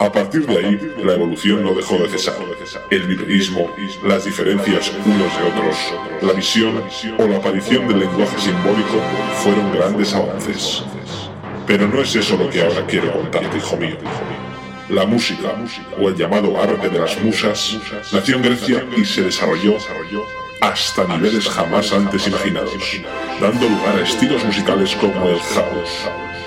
A partir de ahí, la evolución no dejó de cesar. El viverismo, las diferencias unos de otros, la visión o la aparición del lenguaje simbólico fueron grandes avances. Pero no es eso lo que ahora quiero contarte, hijo mío. La música, o el llamado arte de las musas, nació en Grecia y se desarrolló hasta niveles jamás antes imaginados, dando lugar a estilos musicales como el house,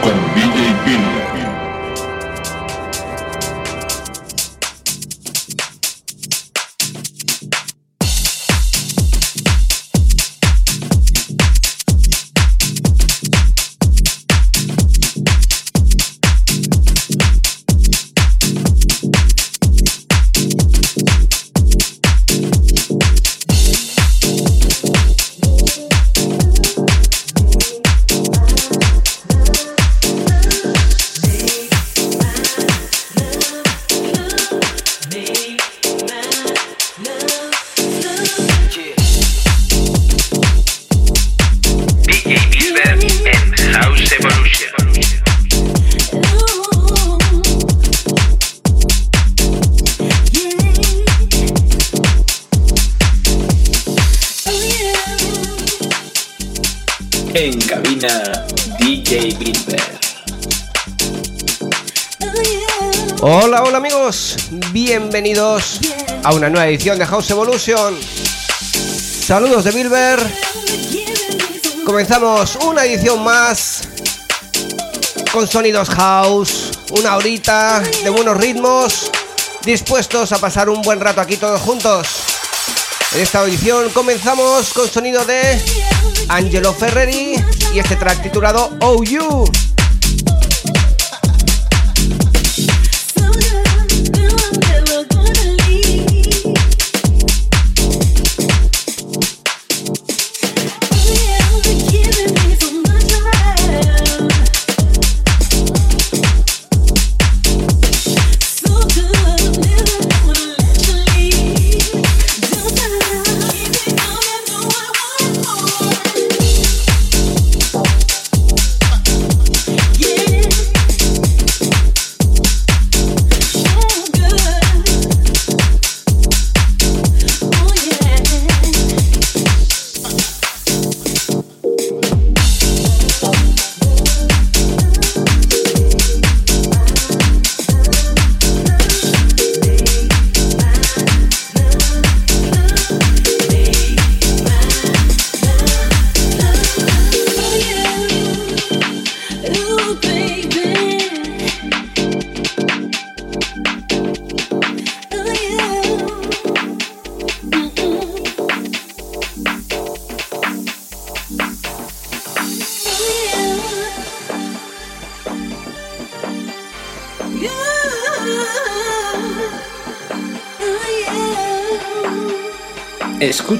con DJ Bill. A una nueva edición de House Evolution. Saludos de Bilber. Comenzamos una edición más con sonidos house, una horita de buenos ritmos, dispuestos a pasar un buen rato aquí todos juntos. En esta edición comenzamos con sonido de Angelo Ferreri y este track titulado Oh You.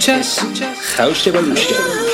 Escuchas House Evolution.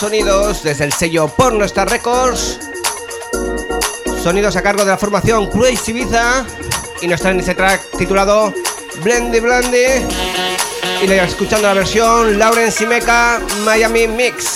Sonidos desde el sello Por Nuestra Records. Sonidos a cargo de la formación Crazy Ibiza. Y nos traen ese track titulado Blendy Blendy. Y escuchando la versión Lauren Simeca Miami Mix.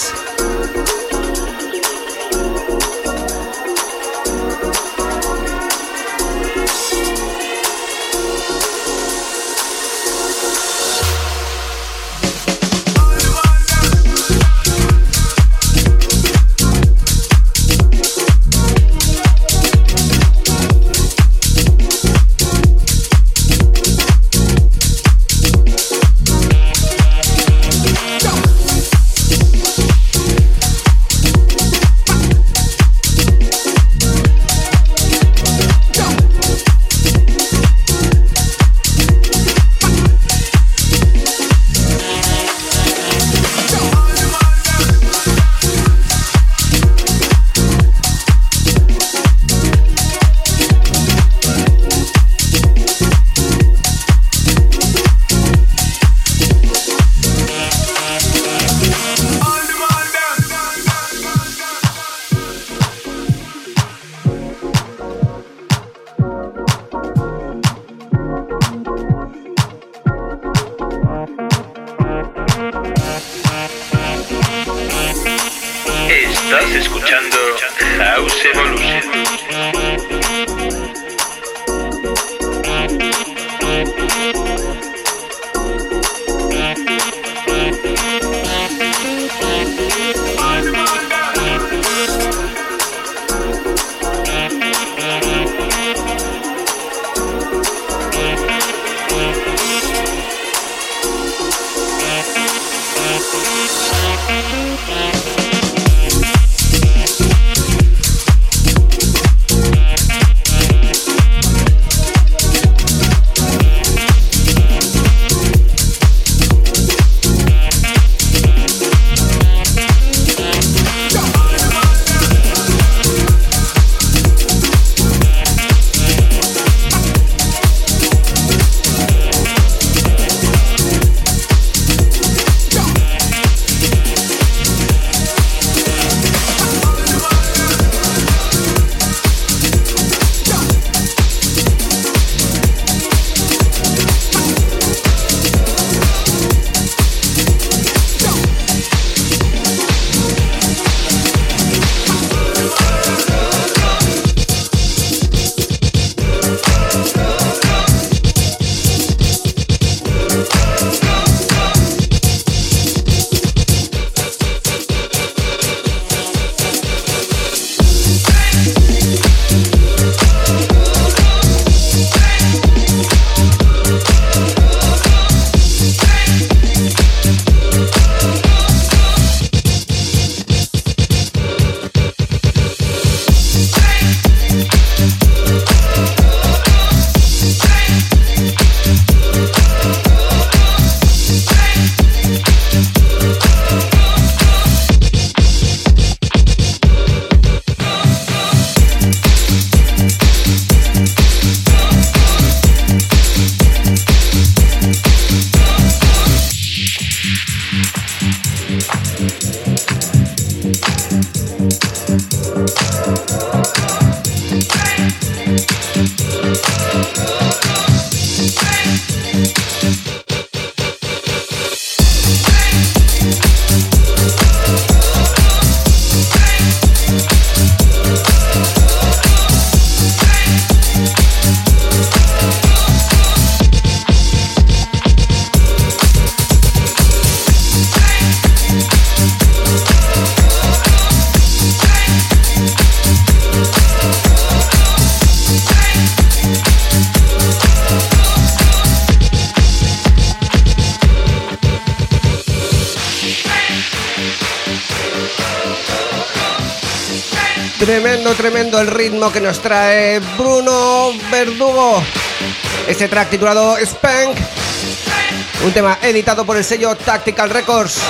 Tremendo el ritmo que nos trae Bruno Verdugo. Este track titulado Spank, un tema editado por el sello Tactical Records.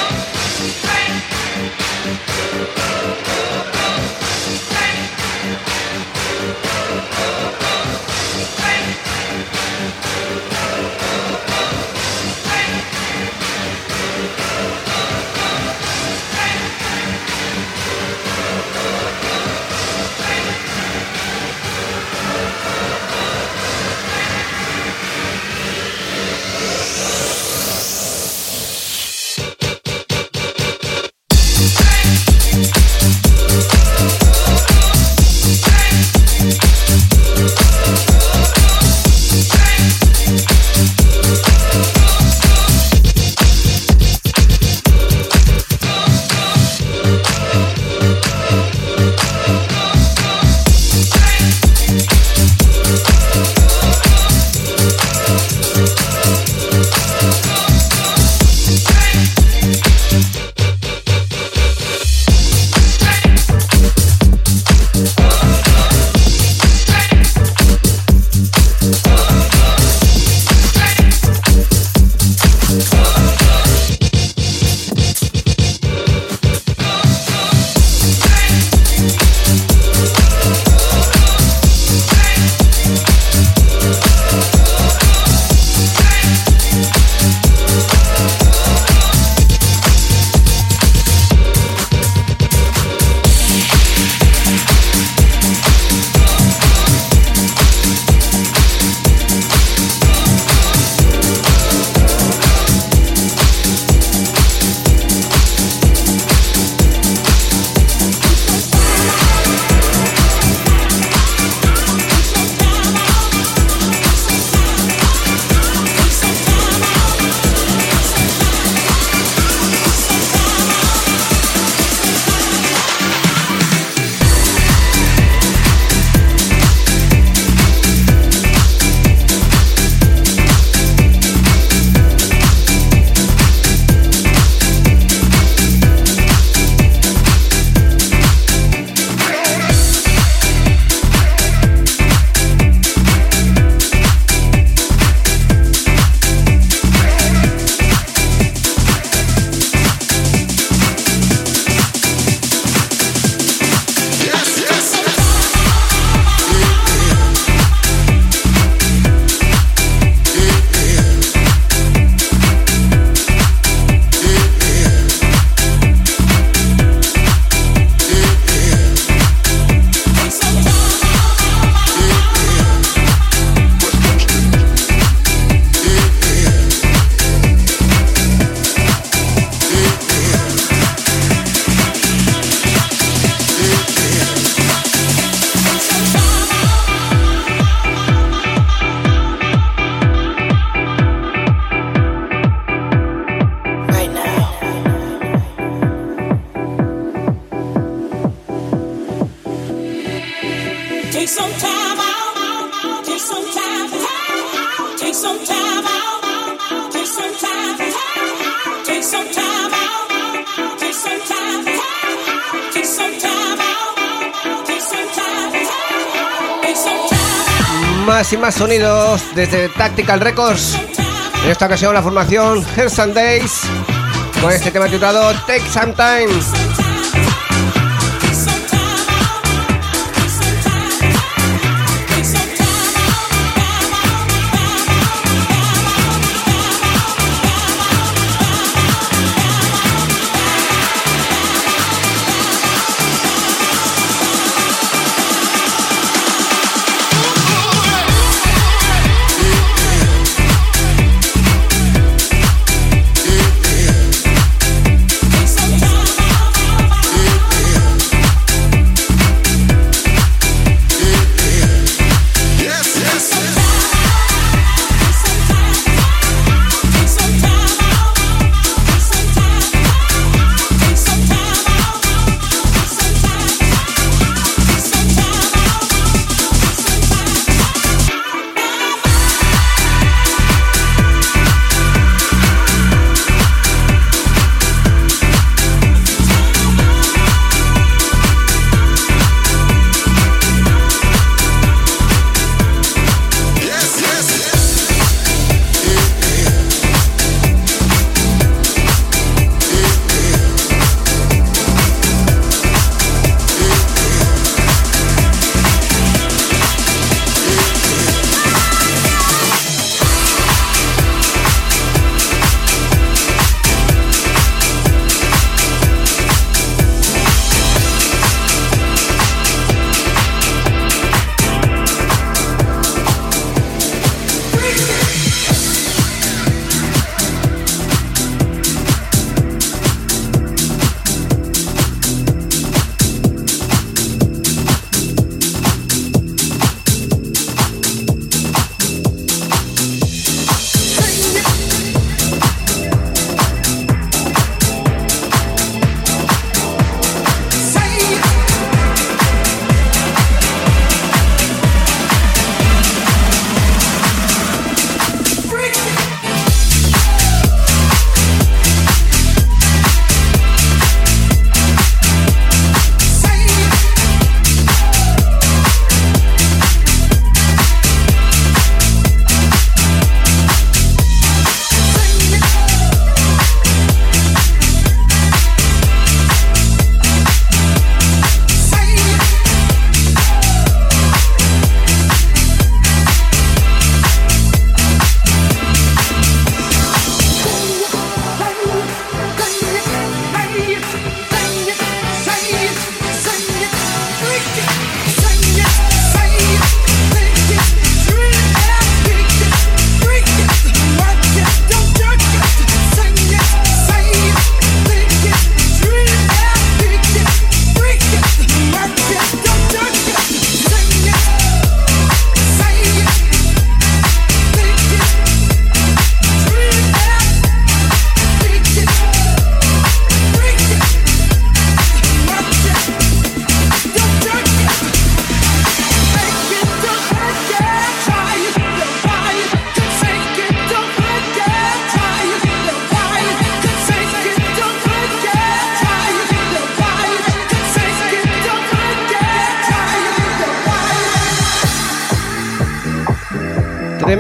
Más sonidos desde Tactical Records. En esta ocasión la formación Hairs and Days con este tema titulado Take Some Time.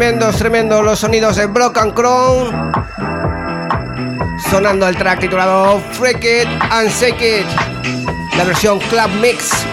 Tremendos, tremendos los sonidos de Broken Crown. Sonando el track titulado Freak It and Shake It. La versión Club Mix.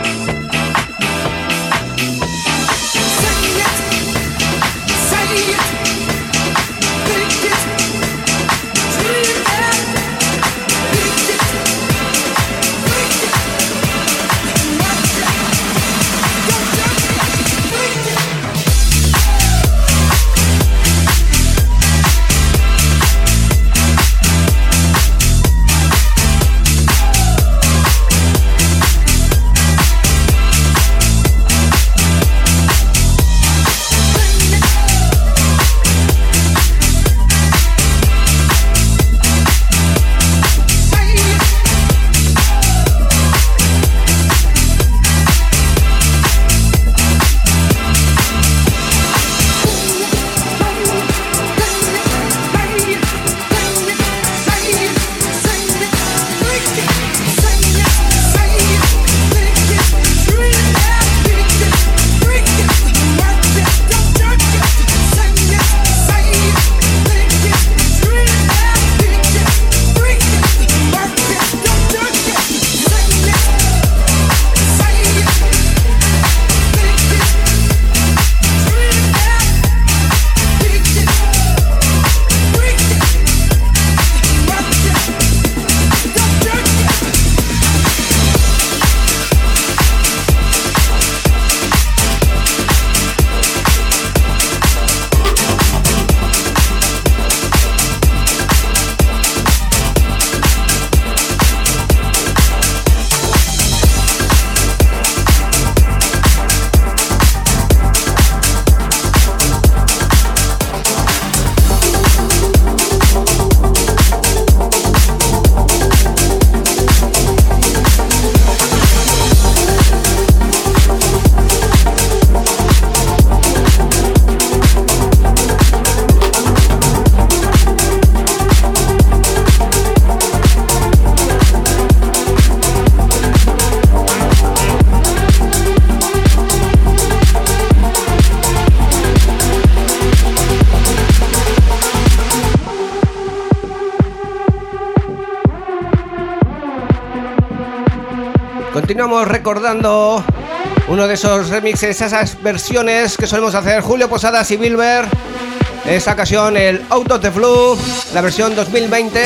Continuamos recordando uno de esos remixes, esas versiones que solemos hacer Julio Posadas y Bilber. En esta ocasión el Out of the Blue, la versión 2020,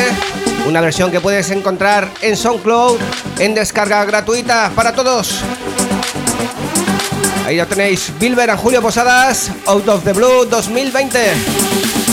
una versión que puedes encontrar en SoundCloud en descarga gratuita para todos. Ahí ya tenéis Bilber a Julio Posadas, Out of the Blue 2020.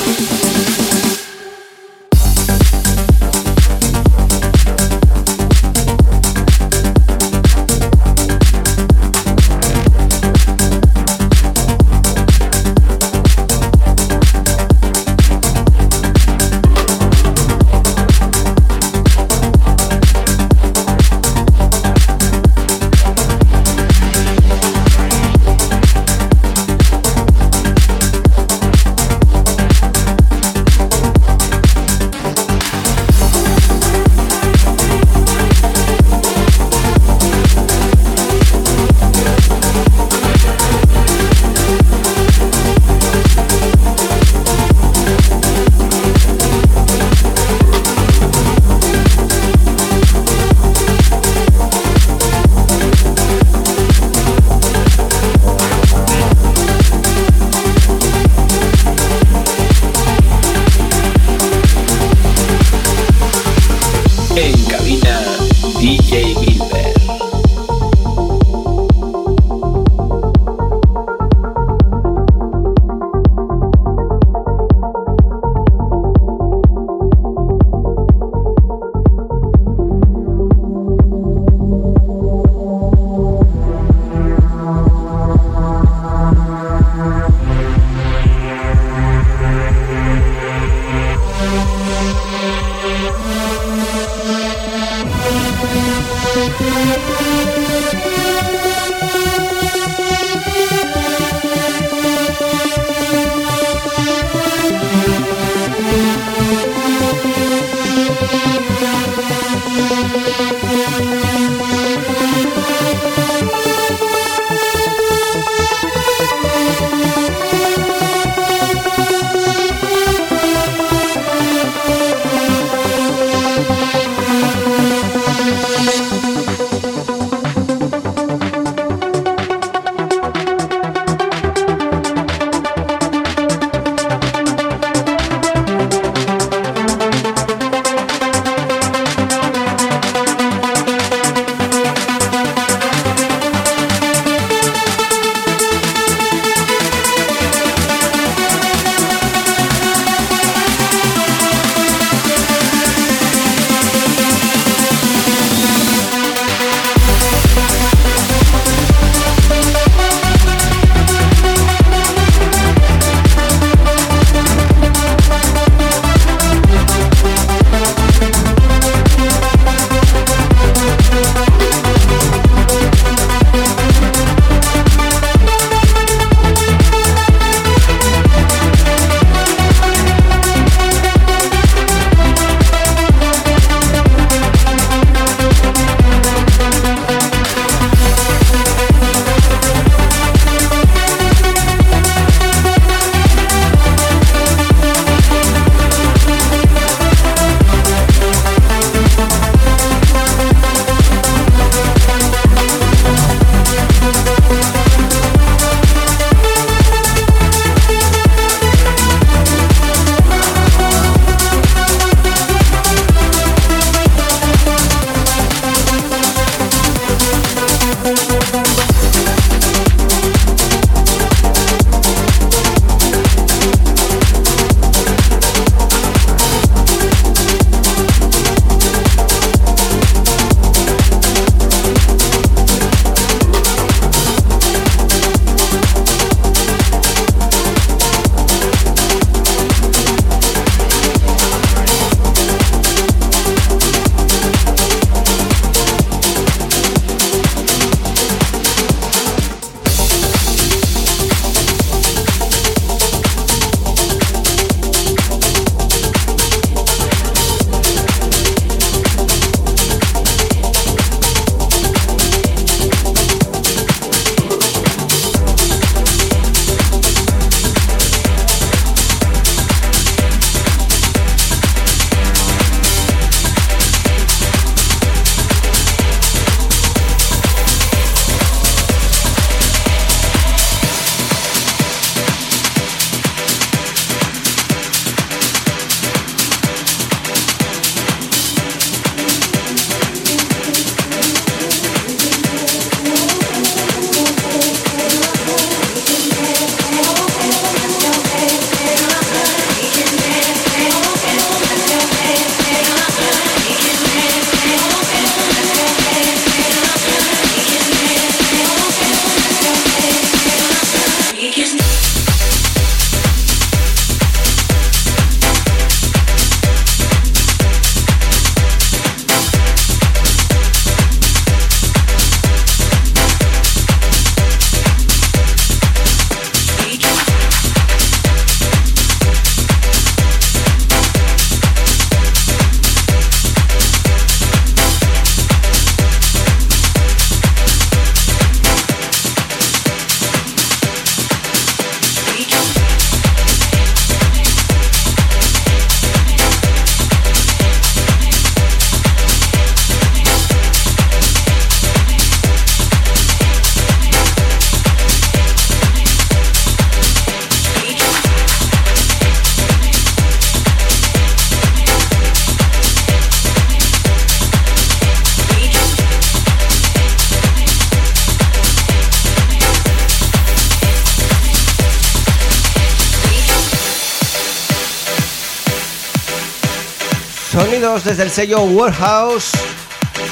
Desde el sello Warehouse.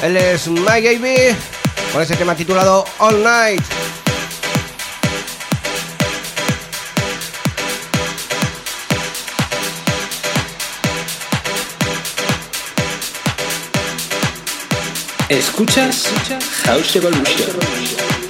Él es My Gaby con ese tema titulado All Night. Escuchas House Evolution.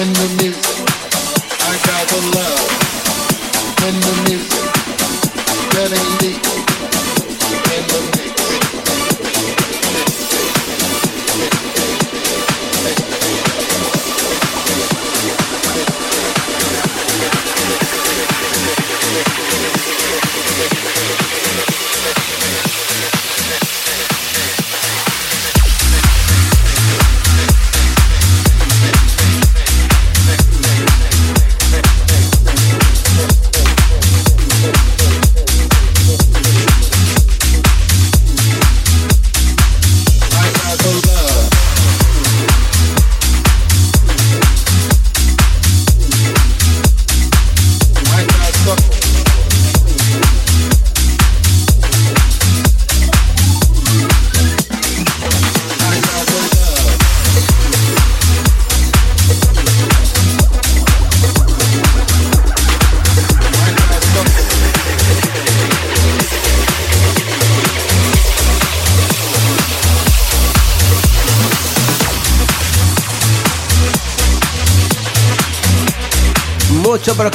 in the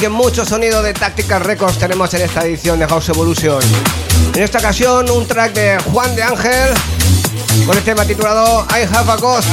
mucho sonido de Tactical Records tenemos en esta edición de House Evolution. En esta ocasión, un track de Juan de Ángel con el tema titulado I Have a Ghost.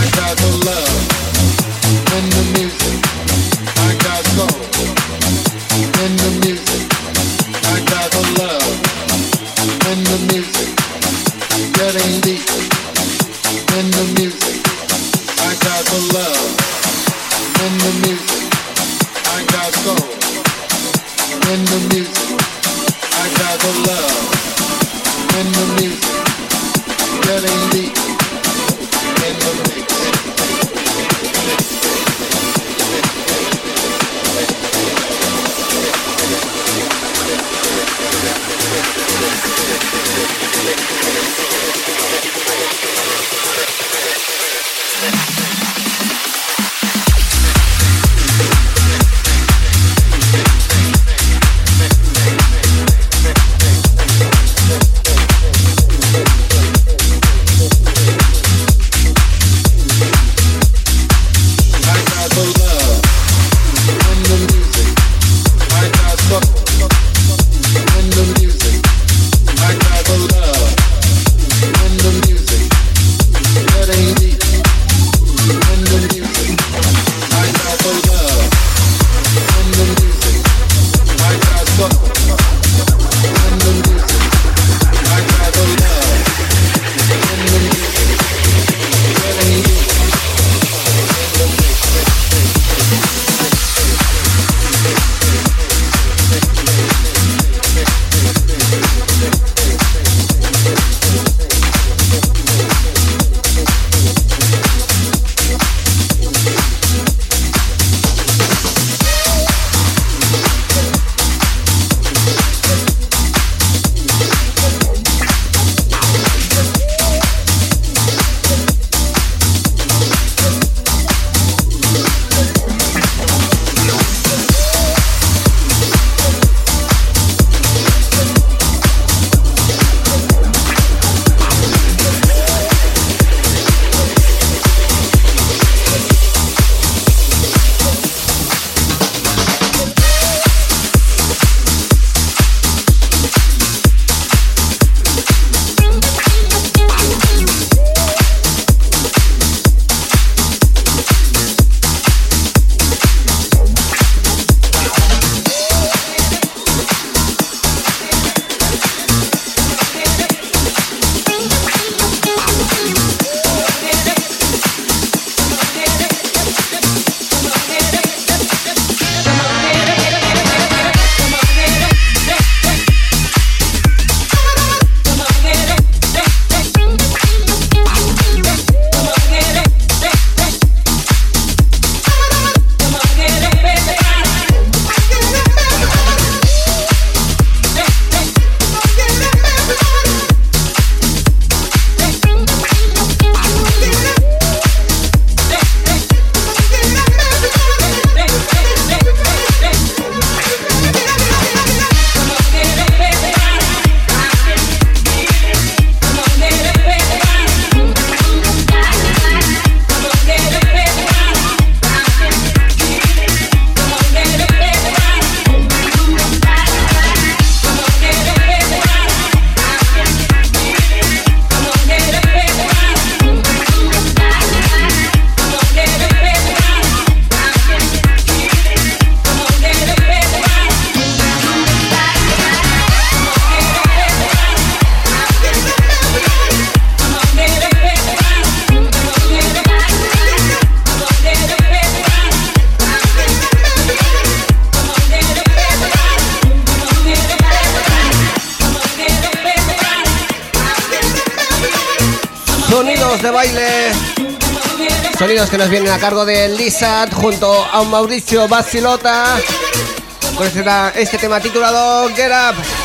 Que nos vienen a cargo de Lizard junto a un Mauricio Basilota con este, este tema titulado Get Up.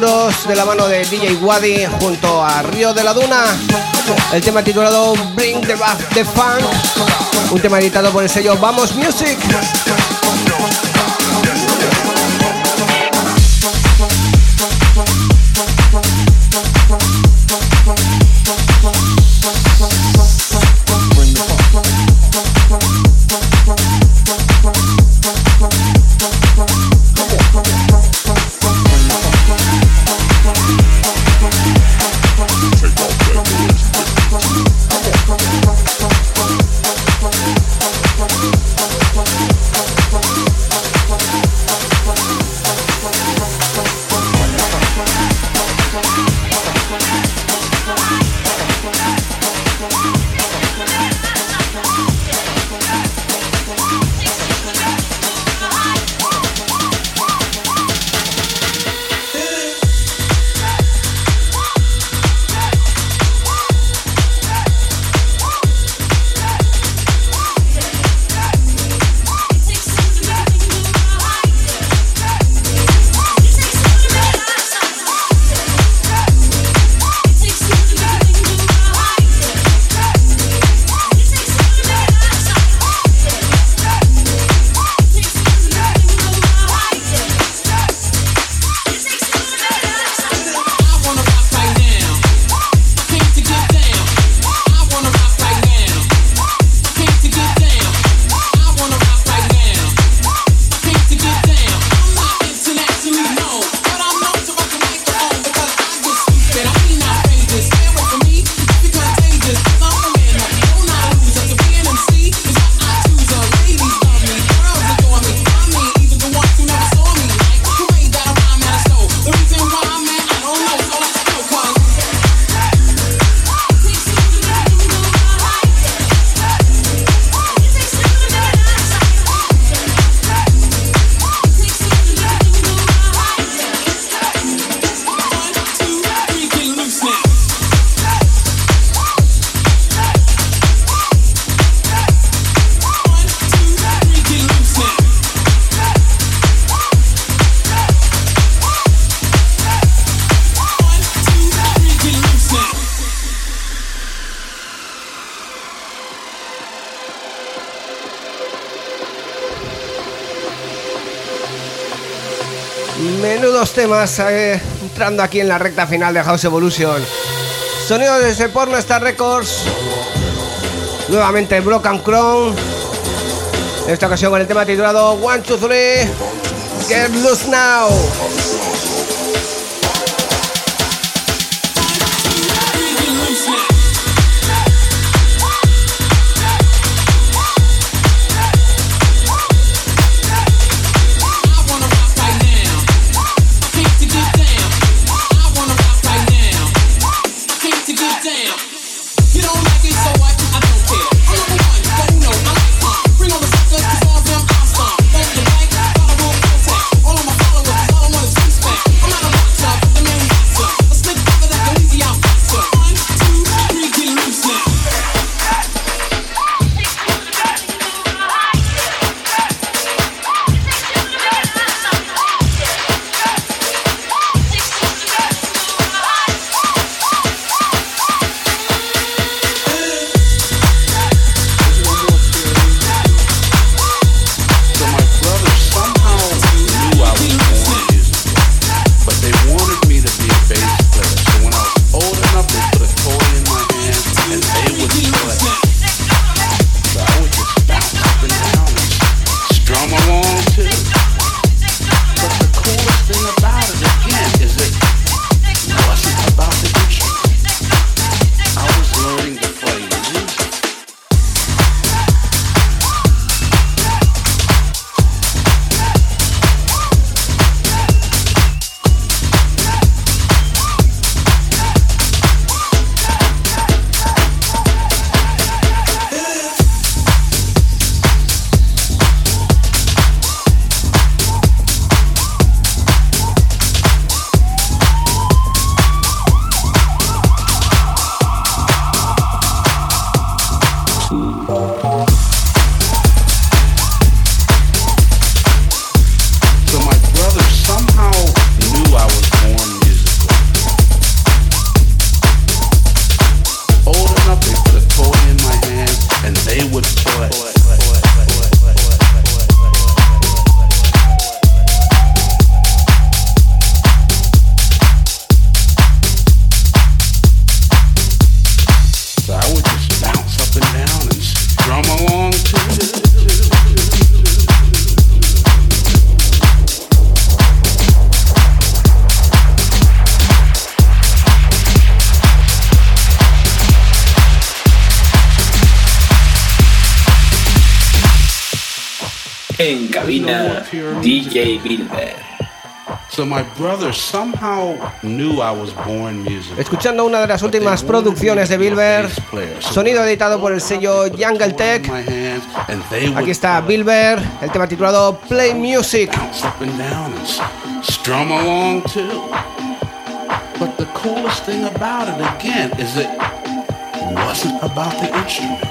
De la mano de DJ Wadi junto a Río de la Duna. El tema titulado Bring the Back the Funk, un tema editado por el sello Vamos Music. Temas eh, entrando aquí en la recta final de House Evolution. Sonido desde Porno Star Records. Nuevamente Broken Crown. En esta ocasión con el tema titulado One, Two, Three. Get Loose Now. So my brother somehow knew I was born music. Escuchando una de las últimas producciones de Bilber, sonido editado por el sello Jungle Tech. Aquí está Bilber, el tema titulado Play Music. But the coolest thing about it again is it wasn't about the instrument.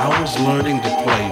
I was learning to play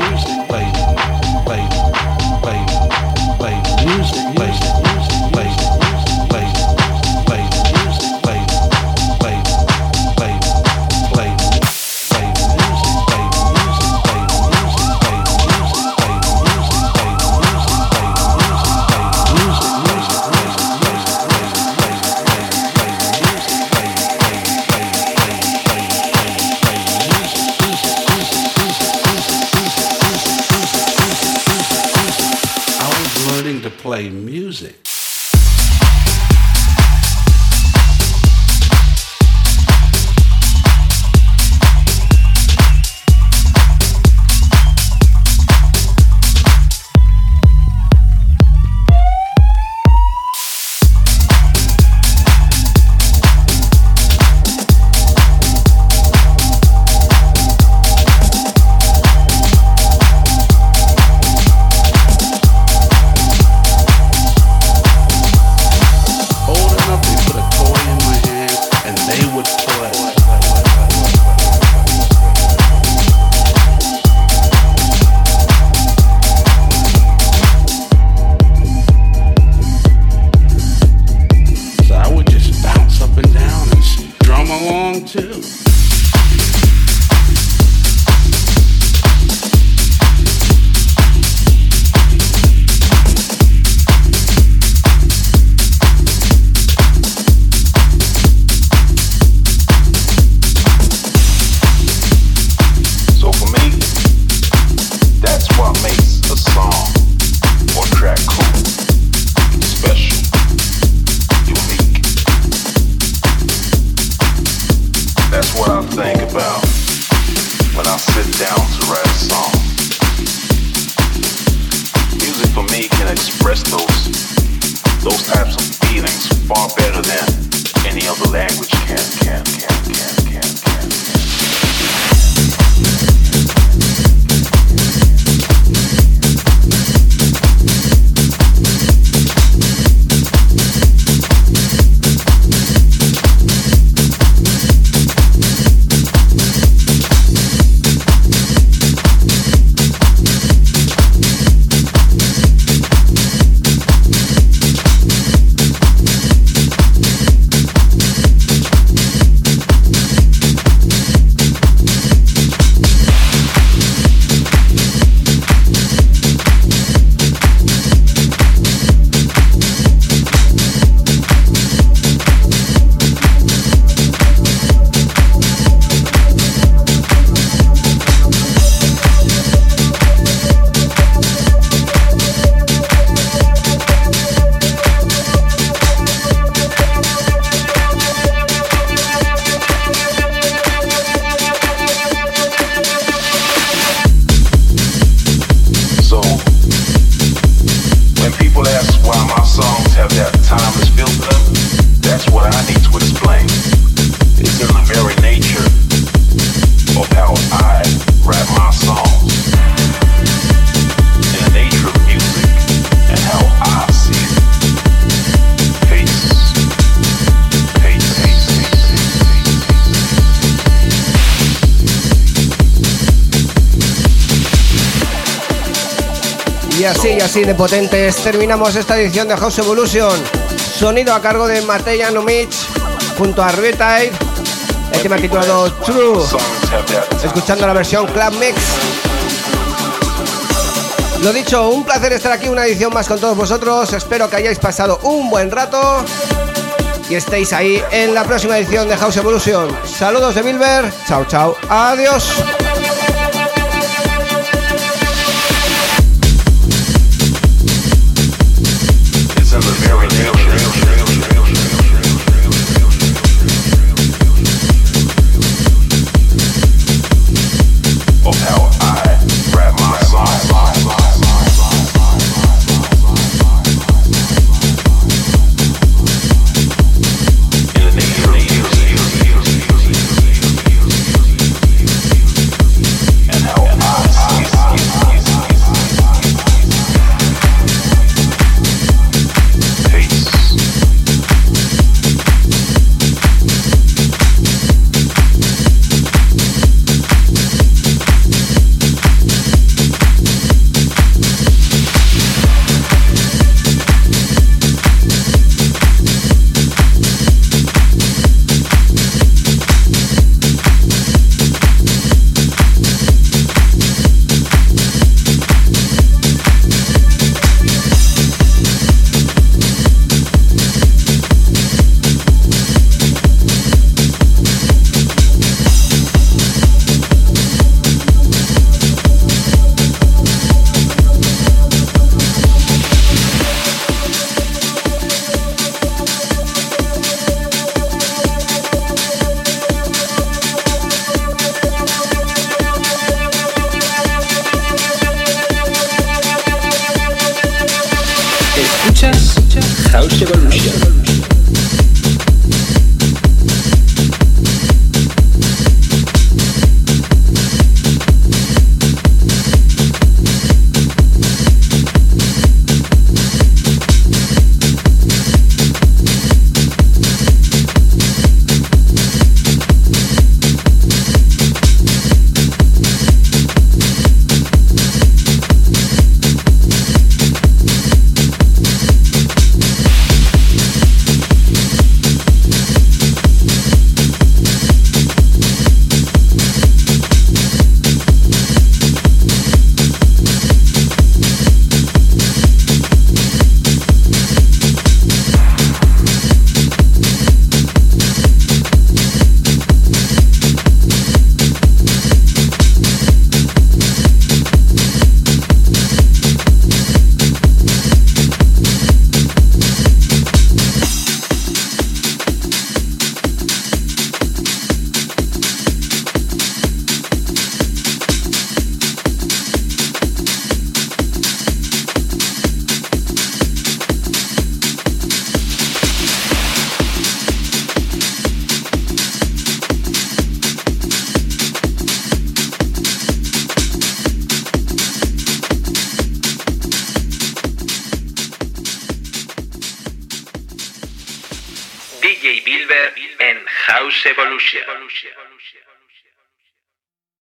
play music. así de potentes, terminamos esta edición de House Evolution. Sonido a cargo de Matei Anumic junto a Retired, el tema este titulado True, escuchando la versión Club Mix. Lo dicho, un placer estar aquí, una edición más con todos vosotros. Espero que hayáis pasado un buen rato y estéis ahí en la próxima edición de House Evolution. Saludos de Bilber, chao, chao, adiós. House Evolution.